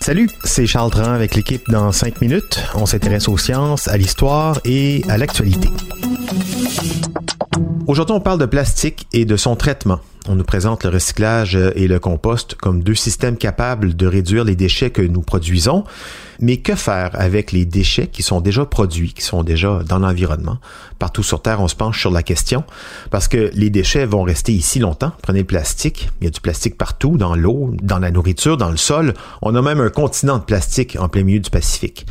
Salut, c'est Charles Dran avec l'équipe dans 5 minutes. On s'intéresse aux sciences, à l'histoire et à l'actualité. Aujourd'hui, on parle de plastique et de son traitement. On nous présente le recyclage et le compost comme deux systèmes capables de réduire les déchets que nous produisons. Mais que faire avec les déchets qui sont déjà produits, qui sont déjà dans l'environnement? Partout sur Terre, on se penche sur la question parce que les déchets vont rester ici longtemps. Prenez le plastique. Il y a du plastique partout, dans l'eau, dans la nourriture, dans le sol. On a même un continent de plastique en plein milieu du Pacifique.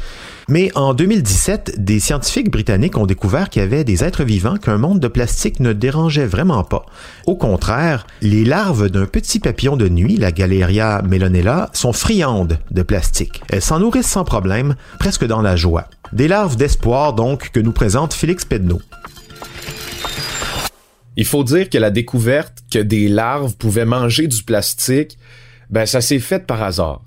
Mais en 2017, des scientifiques britanniques ont découvert qu'il y avait des êtres vivants qu'un monde de plastique ne dérangeait vraiment pas. Au contraire, les larves d'un petit papillon de nuit, la Galeria melonella, sont friandes de plastique. Elles s'en nourrissent problème, presque dans la joie. Des larves d'espoir donc que nous présente Félix Pedneau. Il faut dire que la découverte que des larves pouvaient manger du plastique, ben ça s'est fait par hasard.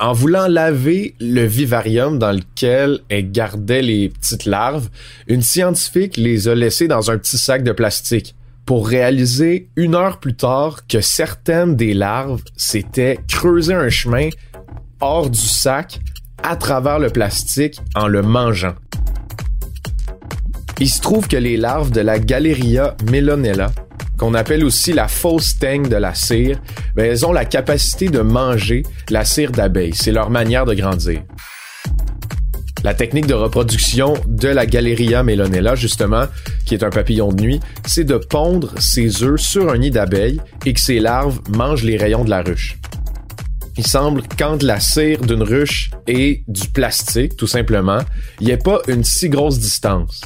En voulant laver le vivarium dans lequel elle gardait les petites larves, une scientifique les a laissées dans un petit sac de plastique pour réaliser une heure plus tard que certaines des larves s'étaient creusé un chemin hors du sac à travers le plastique en le mangeant. Il se trouve que les larves de la Galeria melonella qu'on appelle aussi la fausse teigne de la cire, ben, elles ont la capacité de manger la cire d'abeille. C'est leur manière de grandir. La technique de reproduction de la Galeria melonella, justement, qui est un papillon de nuit, c'est de pondre ses œufs sur un nid d'abeilles et que ces larves mangent les rayons de la ruche. Il semble quand la cire d'une ruche et du plastique, tout simplement, il n'y a pas une si grosse distance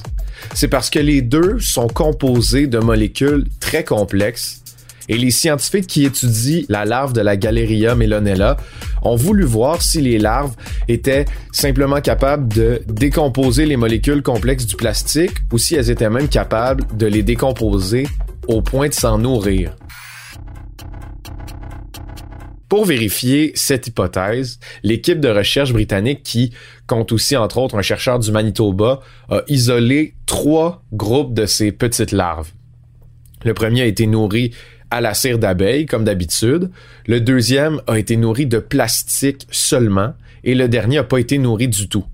c'est parce que les deux sont composés de molécules très complexes et les scientifiques qui étudient la larve de la Galeria melonella ont voulu voir si les larves étaient simplement capables de décomposer les molécules complexes du plastique ou si elles étaient même capables de les décomposer au point de s'en nourrir. Pour vérifier cette hypothèse, l'équipe de recherche britannique qui compte aussi entre autres un chercheur du Manitoba a isolé trois groupes de ces petites larves. Le premier a été nourri à la cire d'abeille, comme d'habitude. Le deuxième a été nourri de plastique seulement. Et le dernier n'a pas été nourri du tout.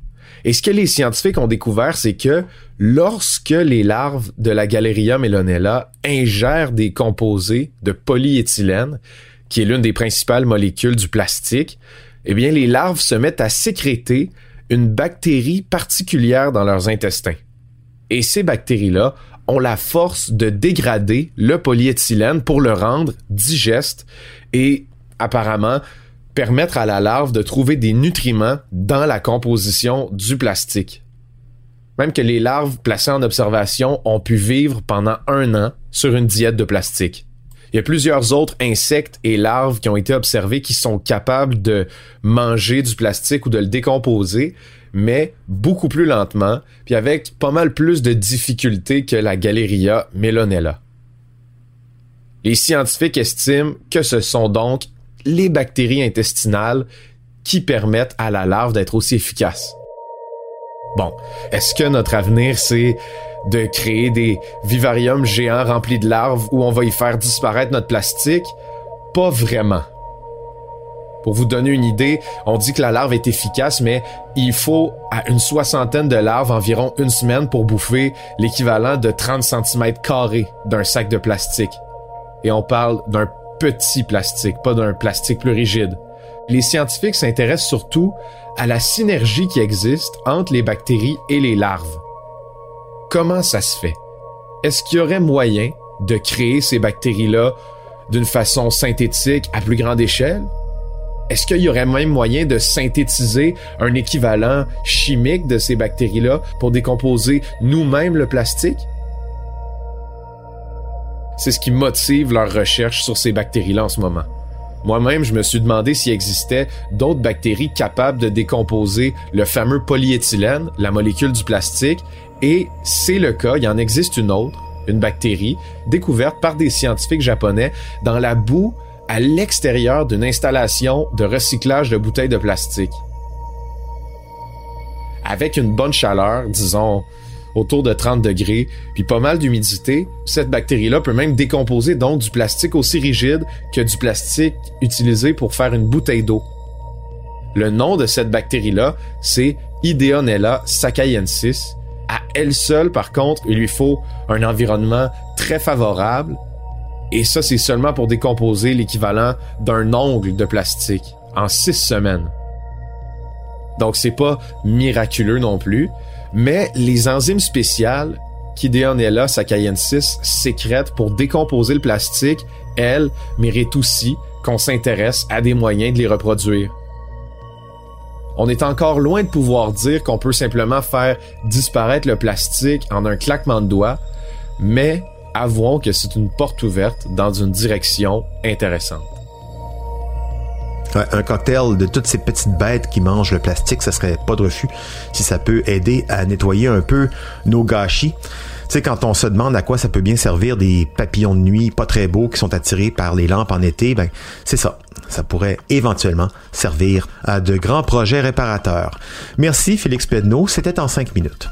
Et ce que les scientifiques ont découvert, c'est que lorsque les larves de la Galeria melonella ingèrent des composés de polyéthylène, qui est l'une des principales molécules du plastique, eh bien, les larves se mettent à sécréter une bactérie particulière dans leurs intestins. Et ces bactéries-là ont la force de dégrader le polyéthylène pour le rendre digeste et apparemment permettre à la larve de trouver des nutriments dans la composition du plastique. Même que les larves placées en observation ont pu vivre pendant un an sur une diète de plastique. Il y a plusieurs autres insectes et larves qui ont été observés qui sont capables de manger du plastique ou de le décomposer, mais beaucoup plus lentement, puis avec pas mal plus de difficultés que la Galeria melonella. Les scientifiques estiment que ce sont donc les bactéries intestinales qui permettent à la larve d'être aussi efficace. Bon, est-ce que notre avenir c'est de créer des vivariums géants remplis de larves où on va y faire disparaître notre plastique? Pas vraiment. Pour vous donner une idée, on dit que la larve est efficace, mais il faut à une soixantaine de larves environ une semaine pour bouffer l'équivalent de 30 cm carrés d'un sac de plastique. Et on parle d'un petit plastique, pas d'un plastique plus rigide. Les scientifiques s'intéressent surtout à la synergie qui existe entre les bactéries et les larves. Comment ça se fait? Est-ce qu'il y aurait moyen de créer ces bactéries-là d'une façon synthétique à plus grande échelle? Est-ce qu'il y aurait même moyen de synthétiser un équivalent chimique de ces bactéries-là pour décomposer nous-mêmes le plastique? c'est ce qui motive leur recherche sur ces bactéries-là en ce moment. Moi-même, je me suis demandé s'il existait d'autres bactéries capables de décomposer le fameux polyéthylène, la molécule du plastique, et c'est le cas, il en existe une autre, une bactérie, découverte par des scientifiques japonais dans la boue à l'extérieur d'une installation de recyclage de bouteilles de plastique. Avec une bonne chaleur, disons autour de 30 degrés, puis pas mal d'humidité, cette bactérie-là peut même décomposer donc du plastique aussi rigide que du plastique utilisé pour faire une bouteille d'eau. Le nom de cette bactérie-là, c'est Ideonella sakaiensis. Elle seule, par contre, il lui faut un environnement très favorable, et ça, c'est seulement pour décomposer l'équivalent d'un ongle de plastique en six semaines. Donc, c'est pas miraculeux non plus, mais les enzymes spéciales qu'Ideonella sakaiensis sécrète pour décomposer le plastique, elles, méritent aussi qu'on s'intéresse à des moyens de les reproduire. On est encore loin de pouvoir dire qu'on peut simplement faire disparaître le plastique en un claquement de doigts, mais avouons que c'est une porte ouverte dans une direction intéressante. Un cocktail de toutes ces petites bêtes qui mangent le plastique, ça serait pas de refus si ça peut aider à nettoyer un peu nos gâchis. Sais, quand on se demande à quoi ça peut bien servir des papillons de nuit pas très beaux qui sont attirés par les lampes en été, ben, c'est ça. Ça pourrait éventuellement servir à de grands projets réparateurs. Merci Félix Pedneau, c'était en cinq minutes.